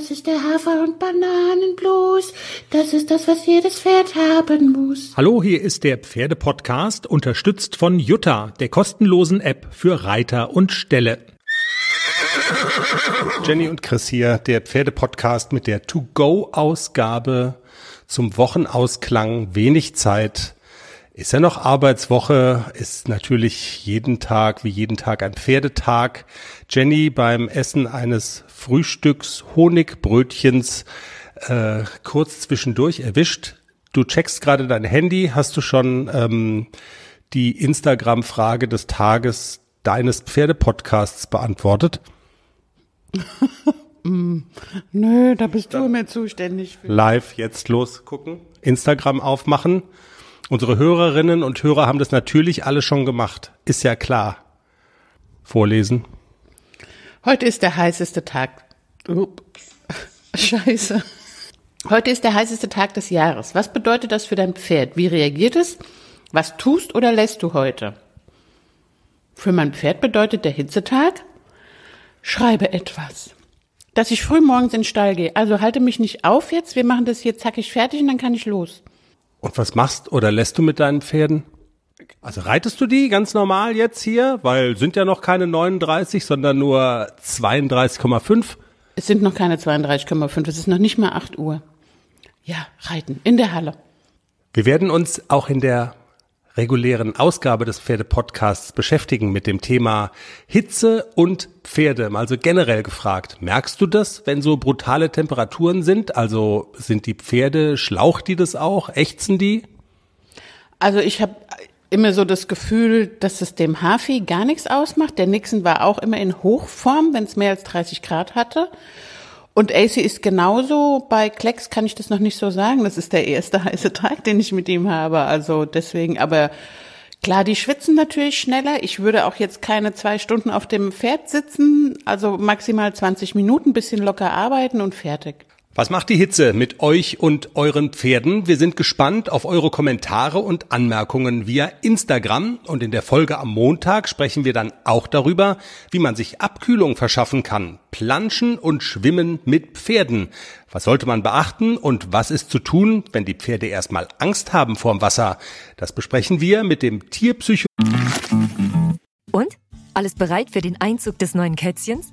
Das ist der Hafer- und Bananenblues. Das ist das, was jedes Pferd haben muss. Hallo, hier ist der Pferdepodcast, unterstützt von Jutta, der kostenlosen App für Reiter und Ställe. Jenny und Chris hier, der Pferdepodcast mit der To-Go-Ausgabe zum Wochenausklang. Wenig Zeit. Ist ja noch Arbeitswoche, ist natürlich jeden Tag, wie jeden Tag ein Pferdetag. Jenny beim Essen eines Frühstücks Honigbrötchens äh, kurz zwischendurch erwischt. Du checkst gerade dein Handy. Hast du schon ähm, die Instagram-Frage des Tages deines Pferdepodcasts beantwortet? mm, nö, da bist du mir zuständig. Für. Live jetzt los gucken, Instagram aufmachen. Unsere Hörerinnen und Hörer haben das natürlich alle schon gemacht. Ist ja klar. Vorlesen. Heute ist der heißeste Tag. Upp. Scheiße. Heute ist der heißeste Tag des Jahres. Was bedeutet das für dein Pferd? Wie reagiert es? Was tust oder lässt du heute? Für mein Pferd bedeutet der Hitzetag, schreibe etwas. Dass ich früh morgens in den Stall gehe. Also halte mich nicht auf jetzt. Wir machen das hier zackig fertig und dann kann ich los. Und was machst oder lässt du mit deinen Pferden? Also reitest du die ganz normal jetzt hier? Weil sind ja noch keine 39, sondern nur 32,5. Es sind noch keine 32,5. Es ist noch nicht mal 8 Uhr. Ja, reiten. In der Halle. Wir werden uns auch in der regulären Ausgabe des Pferdepodcasts beschäftigen mit dem Thema Hitze und Pferde. Also generell gefragt, merkst du das, wenn so brutale Temperaturen sind? Also sind die Pferde, schlaucht die das auch? Ächzen die? Also ich habe immer so das Gefühl, dass es dem Hafi gar nichts ausmacht. Der Nixon war auch immer in Hochform, wenn es mehr als 30 Grad hatte. Und AC ist genauso. Bei Klecks kann ich das noch nicht so sagen. Das ist der erste heiße Tag, den ich mit ihm habe. Also deswegen, aber klar, die schwitzen natürlich schneller. Ich würde auch jetzt keine zwei Stunden auf dem Pferd sitzen. Also maximal 20 Minuten, bisschen locker arbeiten und fertig. Was macht die Hitze mit euch und euren Pferden? Wir sind gespannt auf eure Kommentare und Anmerkungen via Instagram und in der Folge am Montag sprechen wir dann auch darüber, wie man sich Abkühlung verschaffen kann. Planschen und Schwimmen mit Pferden. Was sollte man beachten und was ist zu tun, wenn die Pferde erstmal Angst haben vorm Wasser? Das besprechen wir mit dem Tierpsycho. Und? Alles bereit für den Einzug des neuen Kätzchens?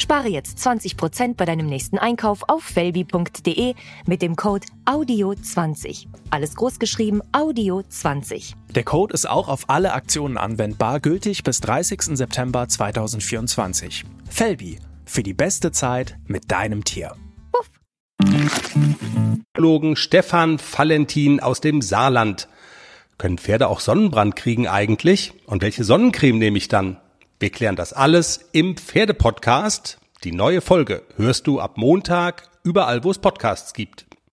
Spare jetzt 20% bei deinem nächsten Einkauf auf felbi.de mit dem Code AUDIO20. Alles großgeschrieben AUDIO20. Der Code ist auch auf alle Aktionen anwendbar, gültig bis 30. September 2024. Felbi, für die beste Zeit mit deinem Tier. Puff. Stefan Valentin aus dem Saarland. Können Pferde auch Sonnenbrand kriegen eigentlich? Und welche Sonnencreme nehme ich dann? Wir klären das alles im Pferdepodcast. Die neue Folge hörst du ab Montag überall, wo es Podcasts gibt.